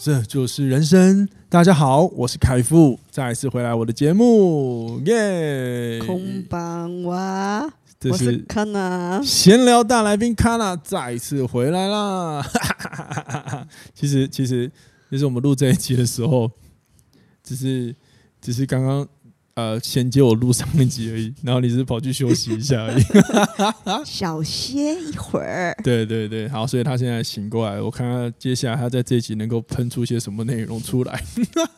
这就是人生。大家好，我是凯富，再次回来我的节目，耶！空邦哇，这是卡娜闲聊大来宾卡娜再次回来啦。其实，其实，就是我们录这一集的时候，只是，只是刚刚。呃，衔接我录上一集而已，然后你只是跑去休息一下而已，小歇一会儿。对对对，好，所以他现在醒过来，我看看接下来他在这一集能够喷出些什么内容出来。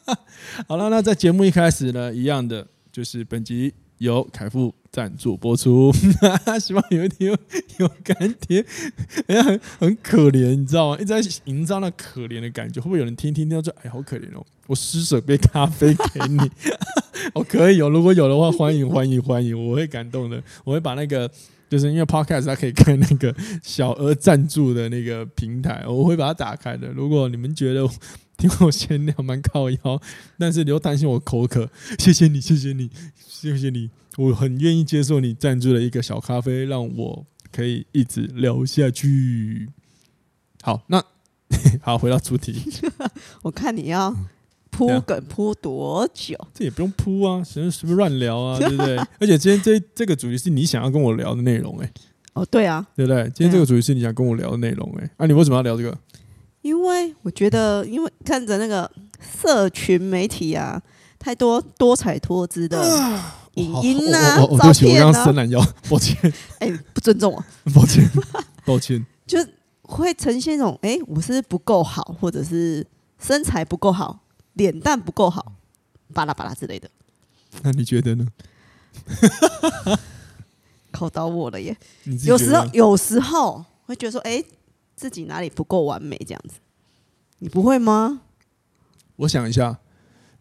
好了，那在节目一开始呢，一样的就是本集由凯富赞助播出，希望有一天有，有干爹，人家，很很可怜，你知道吗？一直在营造那可怜的感觉，会不会有人听听听到说，哎，好可怜哦，我施舍杯咖啡给你。哦，可以有，如果有的话，欢迎欢迎欢迎，我会感动的。我会把那个，就是因为 Podcast 它可以看那个小额赞助的那个平台，我会把它打开的。如果你们觉得 听我闲聊蛮靠腰，但是你又担心我口渴，谢谢你，谢谢你，谢谢你，我很愿意接受你赞助的一个小咖啡，让我可以一直聊下去。好，那 好，回到主题，我看你要。铺梗铺多久？这也不用铺啊，随便随便乱聊啊，对不对？而且今天这这个主题是你想要跟我聊的内容，哎，哦，对啊，对不对？今天这个主题是你想跟我聊的内容，哎，啊，你为什么要聊这个？因为我觉得，因为看着那个社群媒体啊，太多多彩多姿的影音啊，照片啊，我刚刚伸懒腰，抱歉，哎，不尊重我，抱歉，抱歉，就会呈现一种，哎，我是不够好，或者是身材不够好。脸蛋不够好，巴拉巴拉之类的。那你觉得呢？考到我了耶！有时候，有时候会觉得说，哎、欸，自己哪里不够完美这样子。你不会吗？我想一下，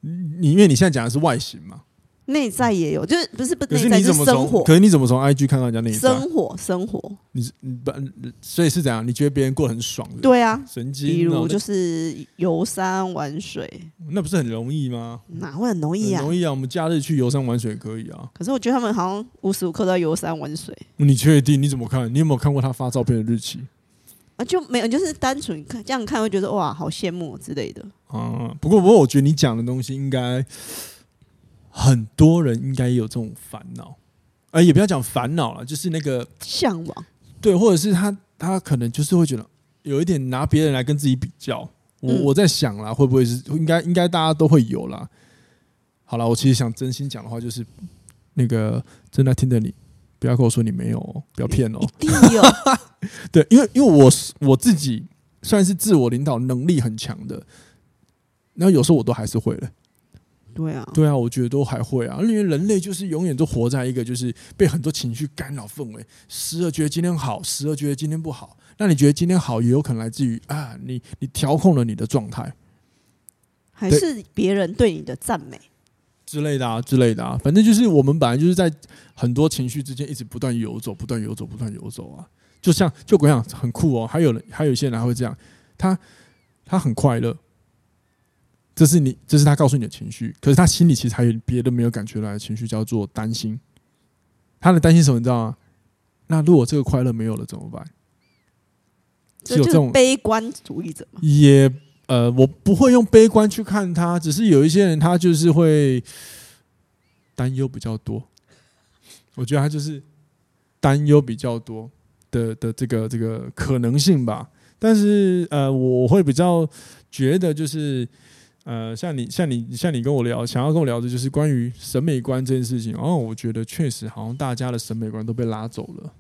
你因为你现在讲的是外形嘛。内在也有，就是不是不内在，就是生活。可是你怎么从 IG 看到人家内在？生活，生活。你是你不，所以是怎样？你觉得别人过得很爽是不是？对啊，神经。比如就是游山玩水，那不是很容易吗？哪会很容易啊？很容易啊！我们假日去游山玩水可以啊。可是我觉得他们好像无时无刻都在游山玩水。你确定？你怎么看？你有没有看过他发照片的日期？啊，就没有，就是单纯看这样看，会觉得哇，好羡慕之类的。啊，不过不过，我觉得你讲的东西应该。很多人应该也有这种烦恼，呃，也不要讲烦恼了，就是那个向往，对，或者是他他可能就是会觉得有一点拿别人来跟自己比较。我我在想啦，会不会是应该应该大家都会有啦。好了，我其实想真心讲的话，就是那个正在听的你，不要跟我说你没有喔，不要骗哦。一定有。对，因为因为我我自己算是自我领导能力很强的，然后有时候我都还是会的。对啊，对啊，我觉得都还会啊，因为人类就是永远都活在一个就是被很多情绪干扰氛围，时而觉得今天好，时而觉得今天不好。那你觉得今天好，也有可能来自于啊，你你调控了你的状态，还是别人对你的赞美之类的啊，之类的啊，反正就是我们本来就是在很多情绪之间一直不断游走，不断游走，不断游走啊。就像就我讲很酷哦，还有人还有一些人还会这样，他他很快乐。这是你，这是他告诉你的情绪，可是他心里其实还有别的没有感觉来的情绪，叫做担心。他的担心什么？你知道吗？那如果这个快乐没有了怎么办？是有这种悲观主义者吗？也呃，我不会用悲观去看他，只是有一些人他就是会担忧比较多。我觉得他就是担忧比较多的的这个这个可能性吧。但是呃，我会比较觉得就是。呃，像你，像你，像你跟我聊，想要跟我聊的就是关于审美观这件事情。哦，我觉得确实好像大家的审美观都被拉走了。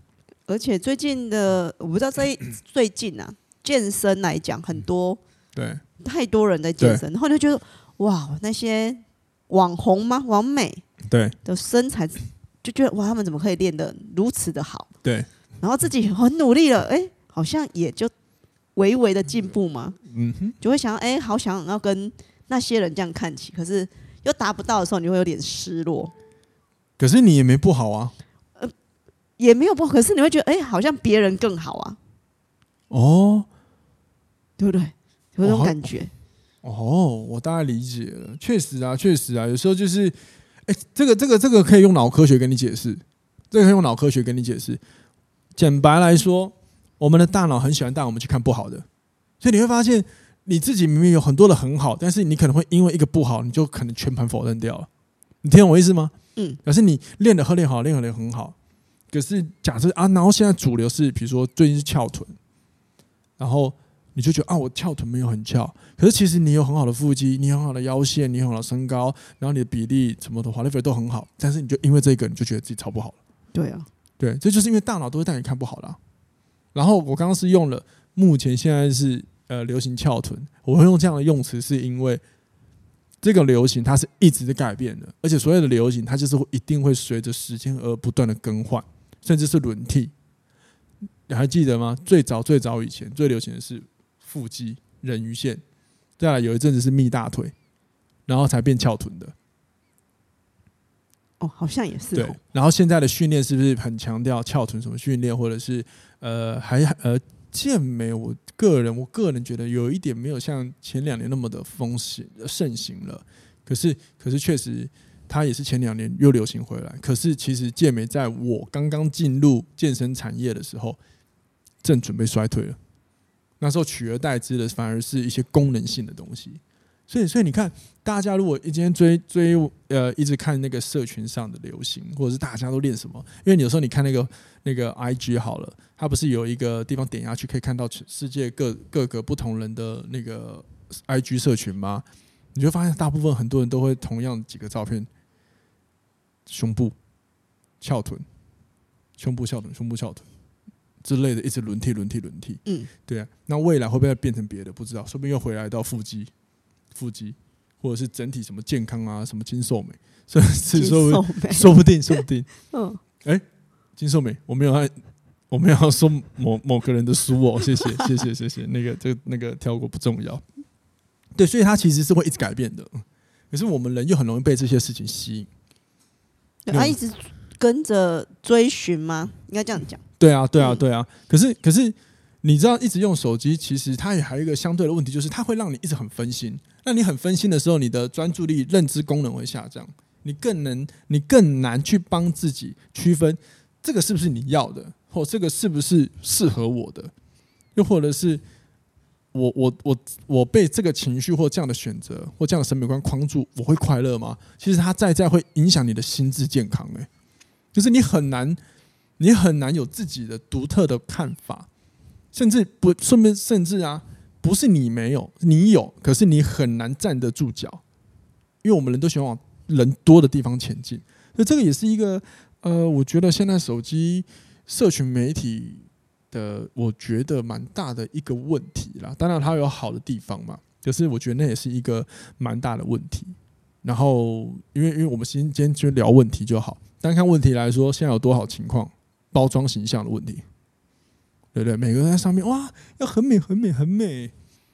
而且最近的，我不知道这最近啊，健身来讲，很多对太多人在健身，然后就觉得哇，那些网红吗？完美对的身材，就觉得哇，他们怎么可以练得如此的好？对，然后自己很努力了，哎，好像也就。微微的进步嘛，嗯哼，就会想哎、欸，好想要跟那些人这样看齐，可是又达不到的时候，你会有点失落。可是你也没不好啊，呃，也没有不好，可是你会觉得哎、欸，好像别人更好啊，哦，对不对？有这种感觉。哦，我大概理解了，确实啊，确实啊，有时候就是，哎、欸，这个这个这个可以用脑科学跟你解释，这个可以用脑科学跟你解释。简白来说，我们的大脑很喜欢带我们去看不好的，所以你会发现你自己明明有很多的很好，但是你可能会因为一个不好，你就可能全盘否认掉了。你听懂我意思吗？嗯，可是你练的和练好，练好练很好，可是假设啊，然后现在主流是比如说最近是翘臀，然后。你就觉得啊，我翘臀没有很翘，可是其实你有很好的腹肌，你有很好的腰线，你有很好的身高，然后你的比例什么的华丽菲都很好，但是你就因为这个，你就觉得自己超不好了。对啊，对，这就是因为大脑都会带你看不好了。然后我刚刚是用了目前现在是呃流行翘臀，我会用这样的用词，是因为这个流行它是一直在改变的，而且所有的流行它就是一定会随着时间而不断的更换，甚至是轮替。你还记得吗？最早最早以前最流行的是。腹肌、人鱼线，再来有一阵子是蜜大腿，然后才变翘臀的。哦，好像也是。对，然后现在的训练是不是很强调翘臀什么训练，或者是呃还呃健美？我个人我个人觉得有一点没有像前两年那么的风行盛行了。可是可是确实，它也是前两年又流行回来。可是其实健美在我刚刚进入健身产业的时候，正准备衰退了。那时候取而代之的反而是一些功能性的东西，所以所以你看，大家如果今天追追呃一直看那个社群上的流行，或者是大家都练什么，因为有时候你看那个那个 IG 好了，它不是有一个地方点下去可以看到全世界各各个不同人的那个 IG 社群吗？你就发现大部分很多人都会同样几个照片，胸部翘臀，胸部翘臀，胸部翘臀。之类的，一直轮替、轮替、轮替。嗯，对啊。那未来会不会变成别的？不知道，说不定又回来到腹肌、腹肌，或者是整体什么健康啊，什么精瘦美，所以 是说说不定，说不定。嗯，哎，精瘦美，我没有要，我没有要说某 某个人的书哦，谢谢，谢谢，谢谢。那个，这个，那个跳过不重要。对，所以它其实是会一直改变的。可是我们人又很容易被这些事情吸引，他一直跟着追寻吗？应该这样讲。对啊，对啊，对啊。可是，可是，你知道，一直用手机，其实它也还有一个相对的问题，就是它会让你一直很分心。那你很分心的时候，你的专注力、认知功能会下降，你更能，你更难去帮自己区分这个是不是你要的，或这个是不是适合我的，又或者是我，我，我，我被这个情绪或这样的选择或这样的审美观框住，我会快乐吗？其实它在在会影响你的心智健康。诶，就是你很难。你很难有自己的独特的看法，甚至不顺便，甚至啊，不是你没有，你有，可是你很难站得住脚，因为我们人都喜欢往人多的地方前进，所以这个也是一个呃，我觉得现在手机社群媒体的，我觉得蛮大的一个问题啦。当然它有好的地方嘛，可是我觉得那也是一个蛮大的问题。然后，因为因为我们今天就聊问题就好，单看问题来说，现在有多少情况？包装形象的问题，对不对？每个人在上面哇，要很美、很美、很美，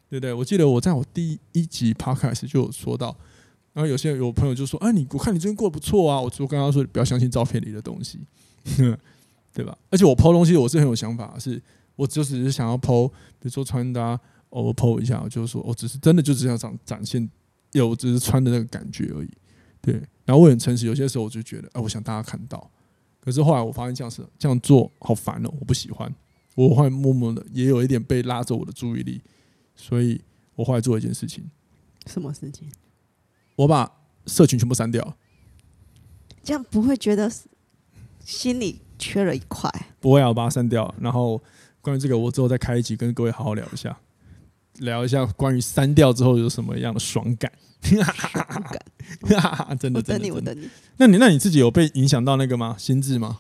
对不对？我记得我在我第一集 podcast 就有说到，然后有些有朋友就说：“哎，你我看你最近过得不错啊。”我就跟他说：“不要相信照片里的东西，对吧？”而且我 po 东西我是很有想法，是我就只是想要 po，比如说穿搭，偶尔 po 一下，我就说我只是真的就只想展展现，有只是穿的那个感觉而已。对，然后我很诚实，有些时候我就觉得，哎，我想大家看到。可是后来我发现这样是这样做好烦哦，我不喜欢。我后来默默的也有一点被拉走我的注意力，所以我后来做一件事情。什么事情？我把社群全部删掉。这样不会觉得心里缺了一块？不会啊，我把它删掉。然后关于这个，我之后再开一集跟各位好好聊一下，聊一下关于删掉之后有什么样的爽感。真的，真的，我等你，我等你。那你那你自己有被影响到那个吗？心智吗？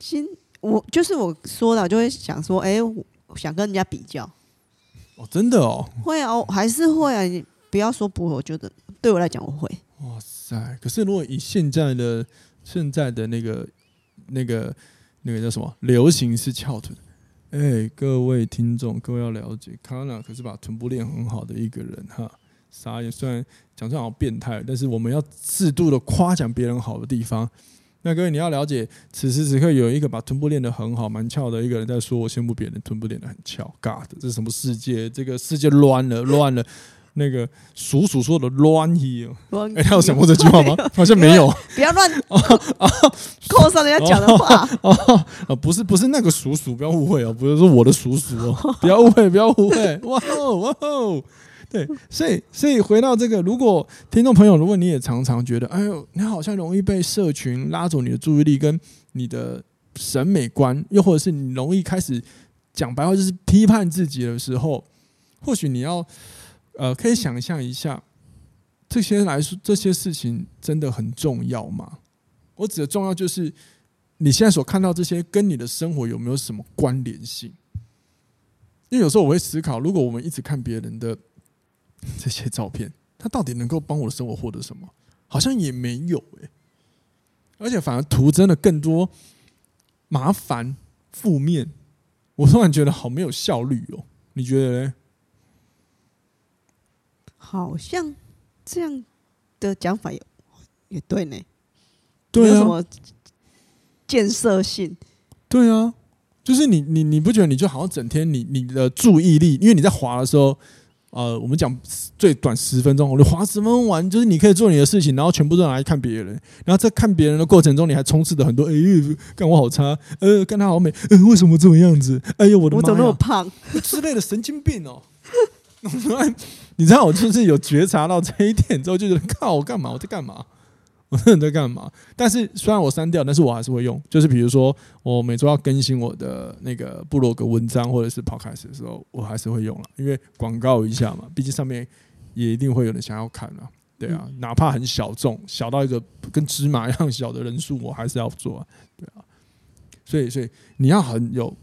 心，我就是我说的，就会想说，哎、想跟人家比较。哦，真的哦。会啊，还是会啊。你不要说不会，我觉得对我来讲，我会。哇塞！可是如果以现在的现在的那个那个那个叫什么流行是翘臀，哎、欸，各位听众，各位要了解，卡娜可是把臀部练很好的一个人哈。啥也虽然讲出来好变态，但是我们要适度的夸奖别人好的地方。那各位你要了解，此时此刻有一个把臀部练得很好、蛮翘的一个人在说，我羡慕别人臀部练得很翘。God，这是什么世界？这个世界乱了，乱了。那个叔叔说的乱意，哎，他有想过这句话吗？好像没有。不要乱扣上人家讲的话哦哦，不是不是那个叔叔，不要误会哦，不是说我的叔叔哦，不要误会，不要误会。哇哦哇哦，对，所以所以回到这个，如果听众朋友，如果你也常常觉得，哎呦，你好像容易被社群拉走你的注意力跟你的审美观，又或者是你容易开始讲白话就是批判自己的时候，或许你要。呃，可以想象一下，这些来说，这些事情真的很重要吗？我指的重要，就是你现在所看到这些，跟你的生活有没有什么关联性？因为有时候我会思考，如果我们一直看别人的 这些照片，它到底能够帮我的生活获得什么？好像也没有诶，而且反而图真的更多麻烦、负面，我突然觉得好没有效率哦。你觉得呢？好像这样的讲法也也对呢，对啊，什么建设性。对啊，就是你你你不觉得你就好像整天你你的注意力，因为你在滑的时候，呃，我们讲最短十分钟，我就花十分钟完，就是你可以做你的事情，然后全部都拿来看别人，然后在看别人的过程中，你还充斥着很多哎，干我好差，呃，干他好美，呃，为什么这么样子？哎呦，我的妈，我怎么那么胖之类的神经病哦。你知道我就是有觉察到这一点之后，就觉得靠我干嘛？我在干嘛？我真的在干嘛？但是虽然我删掉，但是我还是会用。就是比如说，我每周要更新我的那个部落格文章或者是 podcast 的时候，我还是会用了，因为广告一下嘛。毕竟上面也一定会有人想要看啊，对啊，哪怕很小众，小到一个跟芝麻一样小的人数，我还是要做啊，对啊。所以，所以你要很有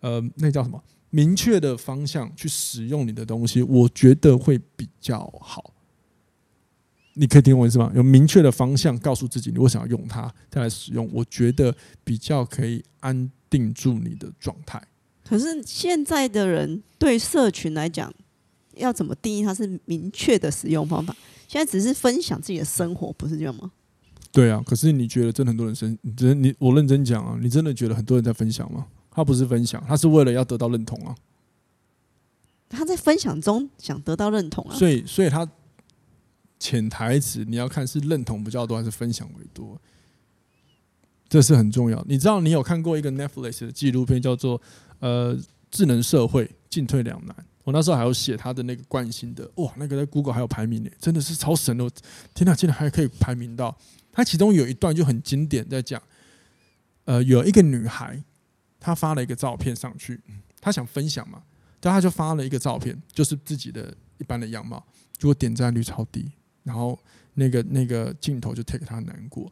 呃，那叫什么？明确的方向去使用你的东西，我觉得会比较好。你可以听我意思吗？有明确的方向，告诉自己你为什么要用它，再来使用，我觉得比较可以安定住你的状态。可是现在的人对社群来讲，要怎么定义它是明确的使用方法？现在只是分享自己的生活，不是这样吗？对啊，可是你觉得真的很多人生，你真你我认真讲啊，你真的觉得很多人在分享吗？他不是分享，他是为了要得到认同啊。他在分享中想得到认同啊。所以，所以他潜台词你要看是认同比较多还是分享为多，这是很重要。你知道，你有看过一个 Netflix 的纪录片叫做《呃智能社会进退两难》。我那时候还有写他的那个惯性的，哇，那个在 Google 还有排名呢，真的是超神的！天哪，竟然还可以排名到。他其中有一段就很经典，在讲，呃，有一个女孩。她发了一个照片上去，她想分享嘛，但她就发了一个照片，就是自己的一般的样貌，结果点赞率超低，然后那个那个镜头就 take 他难过，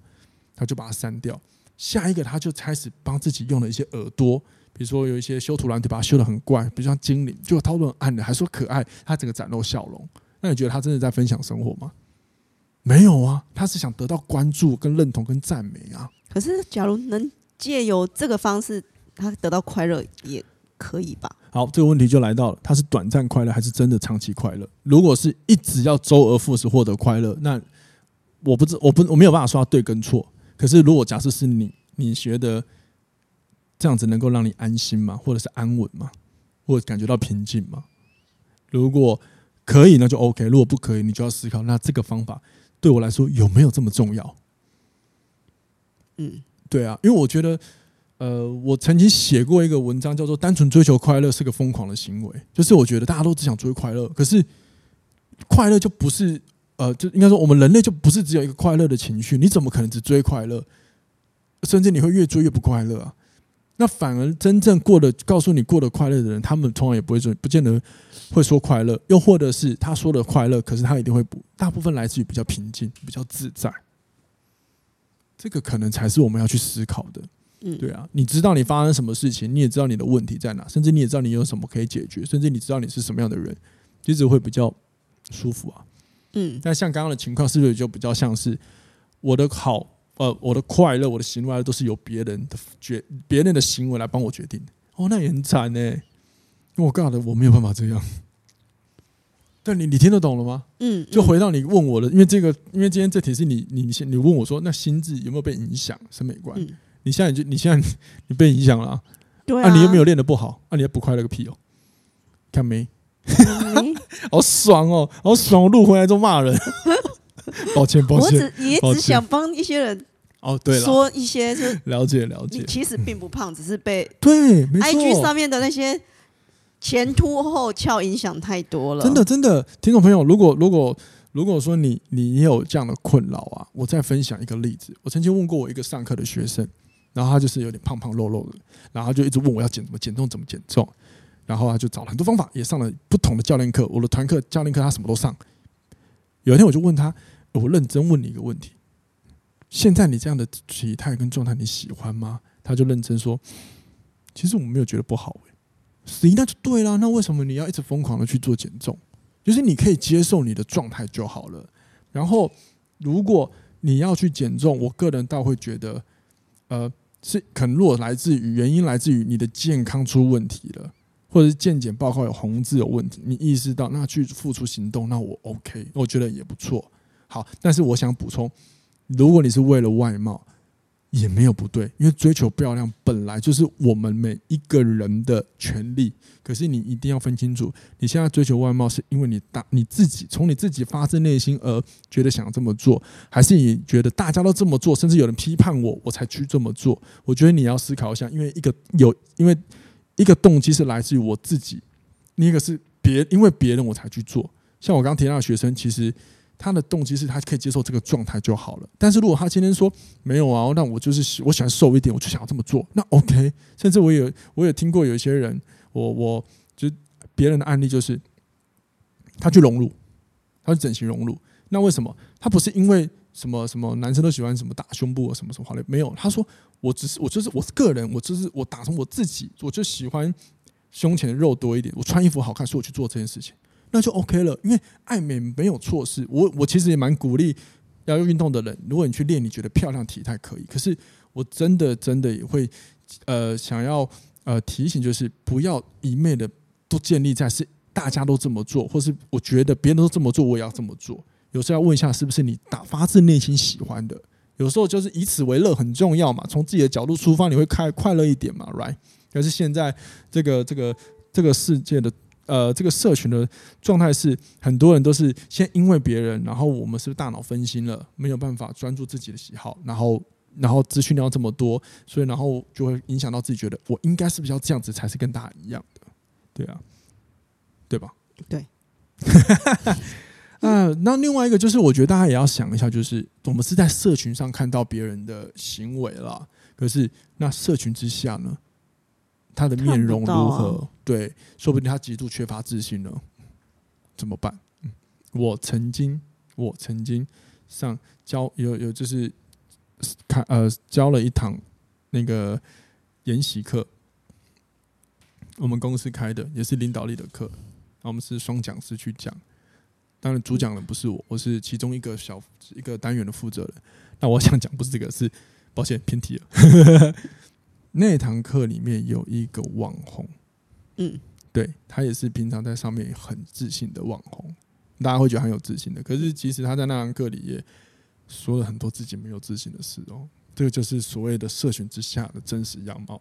他就把它删掉。下一个他就开始帮自己用了一些耳朵，比如说有一些修图软体把它修得很怪，比如像精灵，结果他都很暗的，还说可爱，他整个展露笑容。那你觉得他真的在分享生活吗？没有啊，他是想得到关注、跟认同、跟赞美啊。可是，假如能借由这个方式。他得到快乐也可以吧？好，这个问题就来到了，它是短暂快乐还是真的长期快乐？如果是一直要周而复始获得快乐，那我不知我不我没有办法说他对跟错。可是如果假设是你，你觉得这样子能够让你安心吗？或者是安稳吗？或者感觉到平静吗？如果可以，那就 OK；如果不可以，你就要思考，那这个方法对我来说有没有这么重要？嗯，对啊，因为我觉得。呃，我曾经写过一个文章，叫做“单纯追求快乐是个疯狂的行为”。就是我觉得大家都只想追快乐，可是快乐就不是呃，就应该说我们人类就不是只有一个快乐的情绪。你怎么可能只追快乐？甚至你会越追越不快乐啊！那反而真正过得告诉你过得快乐的人，他们通常也不会说，不见得会说快乐。又或者是他说的快乐，可是他一定会不大部分来自于比较平静、比较自在。这个可能才是我们要去思考的。嗯，对啊，你知道你发生什么事情，你也知道你的问题在哪，甚至你也知道你有什么可以解决，甚至你知道你是什么样的人，其实会比较舒服啊。嗯，但像刚刚的情况，是不是就比较像是我的好，呃，我的快乐，我的喜怒哀乐都是由别人的决，别人的行为来帮我决定，哦，那也很惨呢。我告诉你，我没有办法这样。但你，你听得懂了吗？嗯，就回到你问我的，因为这个，因为今天这题是你，你先，你问我说，那心智有没有被影响？审美观？嗯、你现在就，你现在你被影响了、啊，对啊，啊你又没有练的不好，啊，你还不快乐个屁哦！看没？嗯、好爽哦，好爽！我录回来就骂人，抱歉，抱歉，我只也只想帮一些人哦，对了，说一些就了解了解，其实并不胖，只是被对，IG 上面的那些。前凸后翘影响太多了，真的真的，听众朋友，如果如果如果说你你也有这样的困扰啊，我再分享一个例子。我曾经问过我一个上课的学生，然后他就是有点胖胖肉肉的，然后就一直问我要减怎么减重怎么减重，然后他就找了很多方法，也上了不同的教练课。我的团课教练课他什么都上。有一天我就问他，我认真问你一个问题：现在你这样的体态跟状态你喜欢吗？他就认真说，其实我没有觉得不好。所以那就对了，那为什么你要一直疯狂的去做减重？就是你可以接受你的状态就好了。然后，如果你要去减重，我个人倒会觉得，呃，是可能如果来自于原因来自于你的健康出问题了，或者是健检报告有红字有问题，你意识到那去付出行动，那我 OK，我觉得也不错。好，但是我想补充，如果你是为了外貌。也没有不对，因为追求漂亮本来就是我们每一个人的权利。可是你一定要分清楚，你现在追求外貌是因为你大你自己从你自己发自内心而觉得想这么做，还是你觉得大家都这么做，甚至有人批判我，我才去这么做？我觉得你要思考一下，因为一个有因为一个动机是来自于我自己，另一个是别因为别人我才去做。像我刚刚提到的学生，其实。他的动机是他可以接受这个状态就好了。但是如果他今天说没有啊，那我就是喜我喜欢瘦一点，我就想要这么做，那 OK。甚至我有我也听过有一些人，我我就别人的案例就是他去隆乳，他去整形隆乳。那为什么？他不是因为什么什么男生都喜欢什么大胸部啊什么什么的，没有。他说我只是我就是我个人，我就是我打从我自己，我就喜欢胸前的肉多一点，我穿衣服好看，所以我去做这件事情。那就 OK 了，因为爱美没有错事。我我其实也蛮鼓励要用运动的人，如果你去练，你觉得漂亮体态可以。可是我真的真的也会呃想要呃提醒，就是不要一昧的都建立在是大家都这么做，或是我觉得别人都这么做，我也要这么做。有时候要问一下，是不是你打发自内心喜欢的？有时候就是以此为乐很重要嘛，从自己的角度出发，你会开快乐一点嘛，right？可是现在这个这个这个世界的。呃，这个社群的状态是很多人都是先因为别人，然后我们是不是大脑分心了，没有办法专注自己的喜好，然后然后资讯量这么多，所以然后就会影响到自己觉得我应该是不是要这样子才是跟大家一样的，对啊，对吧？对。呃，那另外一个就是我觉得大家也要想一下，就是我们是在社群上看到别人的行为了，可是那社群之下呢？他的面容如何？啊、对，说不定他极度缺乏自信呢，怎么办？我曾经，我曾经上教有有就是看呃教了一堂那个研习课，我们公司开的也是领导力的课，我们是双讲师去讲，当然主讲人不是我，我是其中一个小一个单元的负责人。那我想讲不是这个，是抱歉偏题了。那堂课里面有一个网红，嗯，对，他也是平常在上面很自信的网红，大家会觉得很有自信的。可是其实他在那堂课里也说了很多自己没有自信的事哦。这个就是所谓的社群之下的真实样貌，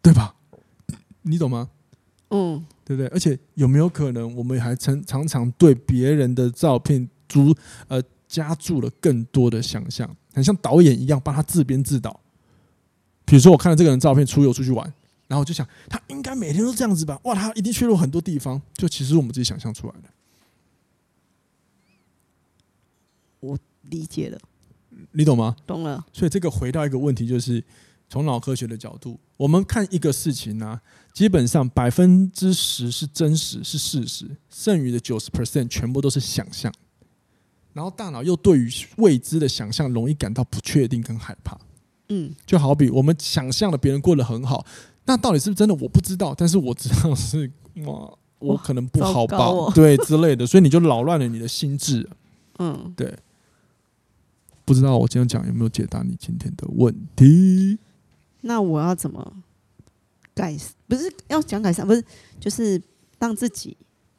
对吧？你懂吗？嗯，对不对？而且有没有可能，我们还常常常对别人的照片足呃加注了更多的想象，很像导演一样帮他自编自导。比如说，我看了这个人照片出游出去玩，然后我就想，他应该每天都这样子吧？哇，他一定去了很多地方，就其实我们自己想象出来的。我理解了，你懂吗？懂了。所以这个回到一个问题，就是从脑科学的角度，我们看一个事情呢、啊，基本上百分之十是真实是事实，剩余的九十 percent 全部都是想象。然后大脑又对于未知的想象容易感到不确定跟害怕。嗯，就好比我们想象了别人过得很好，那到底是不是真的？我不知道，但是我知道是哇，我可能不好吧，哦、对之类的，所以你就扰乱了你的心智。嗯，对。不知道我今天讲有没有解答你今天的问题？那我要怎么改，不是要讲改善，不是就是让自己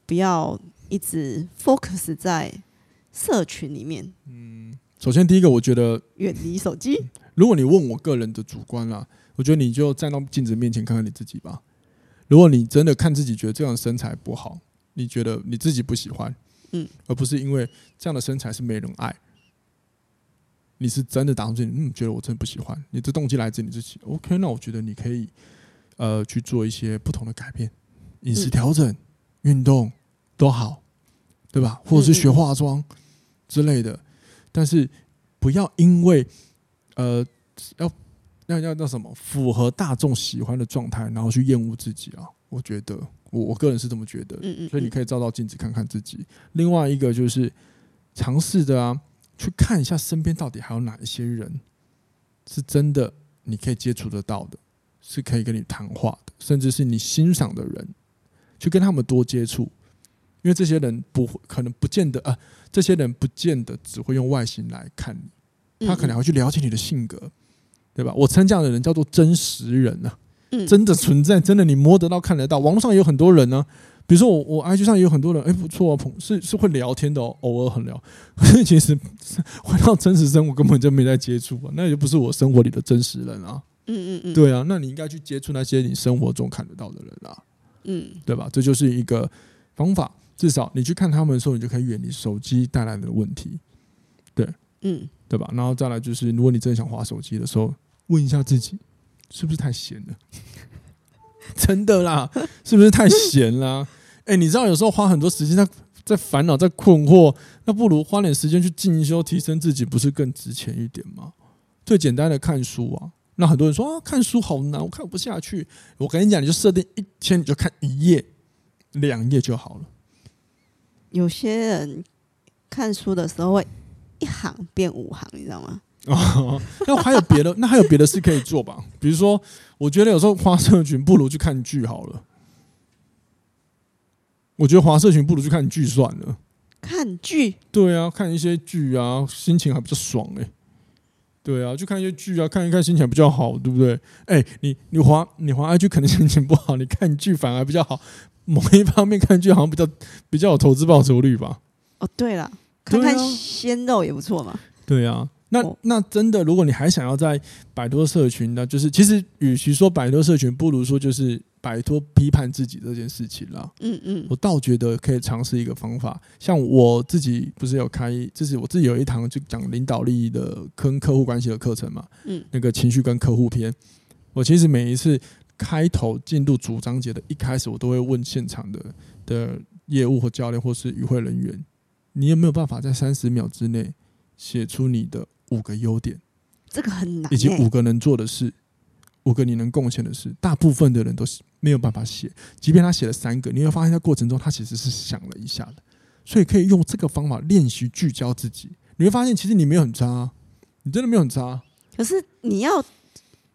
不要一直 focus 在社群里面。嗯，首先第一个，我觉得远离手机。如果你问我个人的主观啦，我觉得你就站到镜子面前看看你自己吧。如果你真的看自己觉得这样的身材不好，你觉得你自己不喜欢，嗯，而不是因为这样的身材是没人爱，你是真的打从心里嗯觉得我真的不喜欢，你的动机来自你自己。OK，那我觉得你可以呃去做一些不同的改变，饮食调整、运动都好，对吧？或者是学化妆之类的，但是不要因为呃要。要要那什么符合大众喜欢的状态，然后去厌恶自己啊？我觉得我我个人是这么觉得，所以你可以照照镜子看看自己。另外一个就是尝试着啊，去看一下身边到底还有哪一些人是真的你可以接触得到的，是可以跟你谈话的，甚至是你欣赏的人，去跟他们多接触，因为这些人不会可能不见得啊，这些人不见得只会用外形来看你，他可能还会去了解你的性格。对吧？我称这样的人叫做真实人呢、啊，真的存在，真的你摸得到、看得到。网络上也有很多人呢、啊，比如说我，我 IG 上也有很多人，哎，不错啊，朋是是会聊天的哦，偶尔很聊。所以其实 回到真实生活，根本就没在接触啊，那也不是我生活里的真实人啊。嗯嗯嗯，对啊，那你应该去接触那些你生活中看得到的人啊。嗯，对吧？这就是一个方法，至少你去看他们的时候，你就可以远离手机带来的问题。对，嗯，对吧？然后再来就是，如果你真的想划手机的时候。问一下自己，是不是太闲了？真的啦，是不是太闲啦？哎，你知道有时候花很多时间在在烦恼、在困惑，那不如花点时间去进修、提升自己，不是更值钱一点吗？最简单的看书啊，那很多人说啊，看书好难，我看不下去。我跟你讲，你就设定一天，你就看一页、两页就好了。有些人看书的时候会一行变五行，你知道吗？哦，那还有别的？那还有别的事可以做吧？比如说，我觉得有时候花社群不如去看剧好了。我觉得滑社群不如去看剧算了。看剧？对啊，看一些剧啊，心情还比较爽哎、欸。对啊，去看一些剧啊，看一看心情还比较好，对不对？哎、欸，你你滑你滑 IG 可能心情不好，你看剧反而比较好。某一方面看剧好像比较比较有投资报酬率吧？哦，对了，看看鲜肉也不错嘛。对啊。那那真的，如果你还想要在摆脱社群呢？就是其实，与其说摆脱社群，不如说就是摆脱批判自己这件事情了。嗯嗯，我倒觉得可以尝试一个方法，像我自己不是有开，就是我自己有一堂就讲领导力的跟客户关系的课程嘛。嗯，那个情绪跟客户篇，我其实每一次开头进入主章节的一开始，我都会问现场的的业务或教练或是与会人员，你有没有办法在三十秒之内写出你的？五个优点，这个很难、欸。以及五个能做的事，五个你能贡献的事，大部分的人都是没有办法写。即便他写了三个，你会发现在过程中他其实是想了一下的。所以可以用这个方法练习聚焦自己，你会发现其实你没有很差，你真的没有很差。可是你要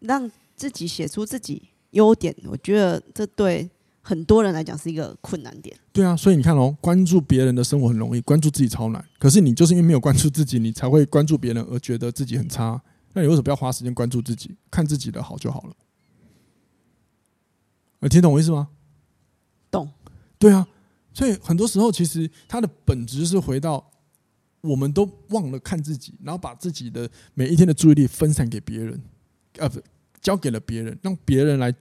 让自己写出自己优点，我觉得这对。很多人来讲是一个困难点。对啊，所以你看哦，关注别人的生活很容易，关注自己超难。可是你就是因为没有关注自己，你才会关注别人而觉得自己很差。那你为什么不要花时间关注自己，看自己的好就好了？你听懂我意思吗？懂。对啊，所以很多时候其实它的本质是回到我们都忘了看自己，然后把自己的每一天的注意力分散给别人，呃，不，交给了别人，让别人来。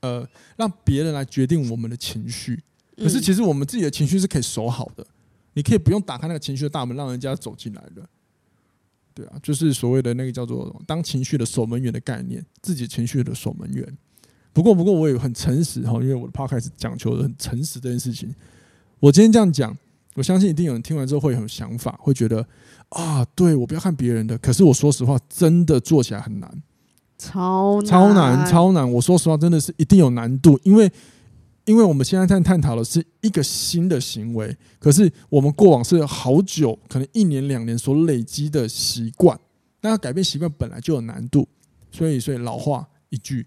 呃，让别人来决定我们的情绪，可是其实我们自己的情绪是可以守好的。你可以不用打开那个情绪的大门，让人家走进来的。对啊，就是所谓的那个叫做当情绪的守门员的概念，自己情绪的守门员。不过，不过我也很诚实哈，因为我的 podcast 讲求的很诚实这件事情。我今天这样讲，我相信一定有人听完之后会有想法，会觉得啊，对，我不要看别人的。可是我说实话，真的做起来很难。超超难，超难！我说实话，真的是一定有难度，因为因为我们现在在探讨的是一个新的行为，可是我们过往是好久，可能一年两年所累积的习惯，那要改变习惯本来就有难度，所以所以老话一句，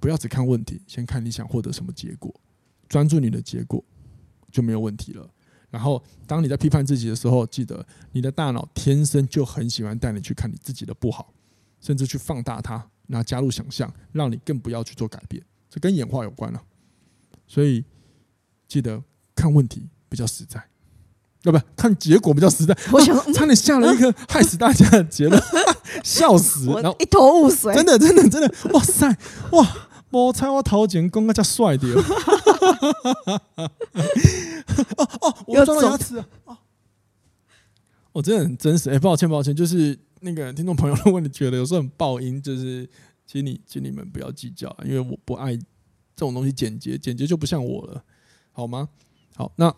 不要只看问题，先看你想获得什么结果，专注你的结果就没有问题了。然后当你在批判自己的时候，记得你的大脑天生就很喜欢带你去看你自己的不好，甚至去放大它。那加入想象，让你更不要去做改变，这跟演化有关了。所以记得看问题比较实在，要不看结果比较实在。我想差点下了一个害死大家的结论，笑死！然后一头雾水，真的真的真的，哇塞哇！我猜我头前公个叫帅的哦 哦，我撞到牙齿了哦，我真的很真实哎，抱歉抱歉，就是那个听众朋友，如果你觉得有时候很爆音，就是请你请你们不要计较，因为我不爱这种东西简洁，简洁就不像我了，好吗？好，那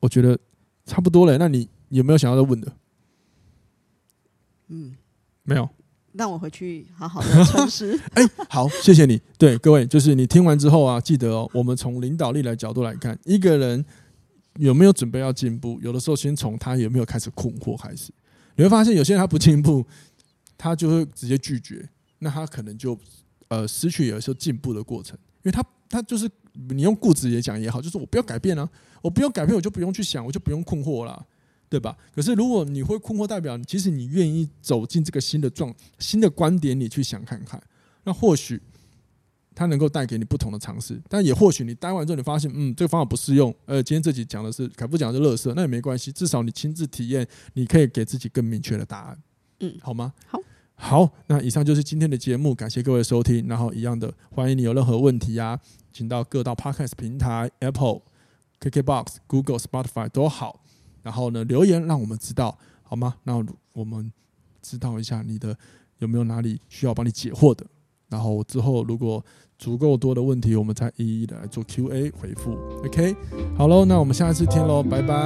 我觉得差不多了，那你有没有想要再问的？嗯，没有。让我回去好好的充实。哎，好，谢谢你。对各位，就是你听完之后啊，记得哦，我们从领导力来角度来看，一个人有没有准备要进步，有的时候先从他有没有开始困惑开始。你会发现，有些人他不进步，他就会直接拒绝，那他可能就呃失去有时候进步的过程，因为他他就是你用固执也讲也好，就是我不要改变啊，我不用改变，我就不用去想，我就不用困惑了。对吧？可是如果你会困惑，代表其实你愿意走进这个新的状、新的观点里去想看看，那或许它能够带给你不同的尝试。但也或许你待完之后，你发现，嗯，这个方法不适用。呃，今天这集讲的是凯夫讲的是乐色，那也没关系，至少你亲自体验，你可以给自己更明确的答案。嗯，好吗？好，好。那以上就是今天的节目，感谢各位收听。然后一样的，欢迎你有任何问题啊，请到各大 Podcast 平台，Apple、KKBox、Google、Spotify 都好。然后呢，留言让我们知道好吗？那我们知道一下你的有没有哪里需要帮你解惑的。然后之后如果足够多的问题，我们再一一的来做 Q&A 回复。OK，好喽，那我们下一次见喽，拜拜。